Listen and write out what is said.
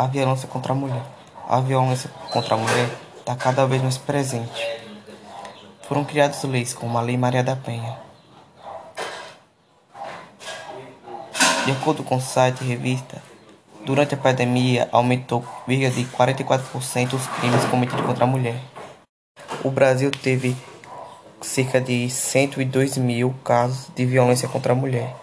a violência contra a mulher. A violência contra a mulher está cada vez mais presente. Foram criadas leis como a Lei Maria da Penha. De acordo com o site e revista, durante a pandemia aumentou de 44% os crimes cometidos contra a mulher. O Brasil teve cerca de 102 mil casos de violência contra a mulher.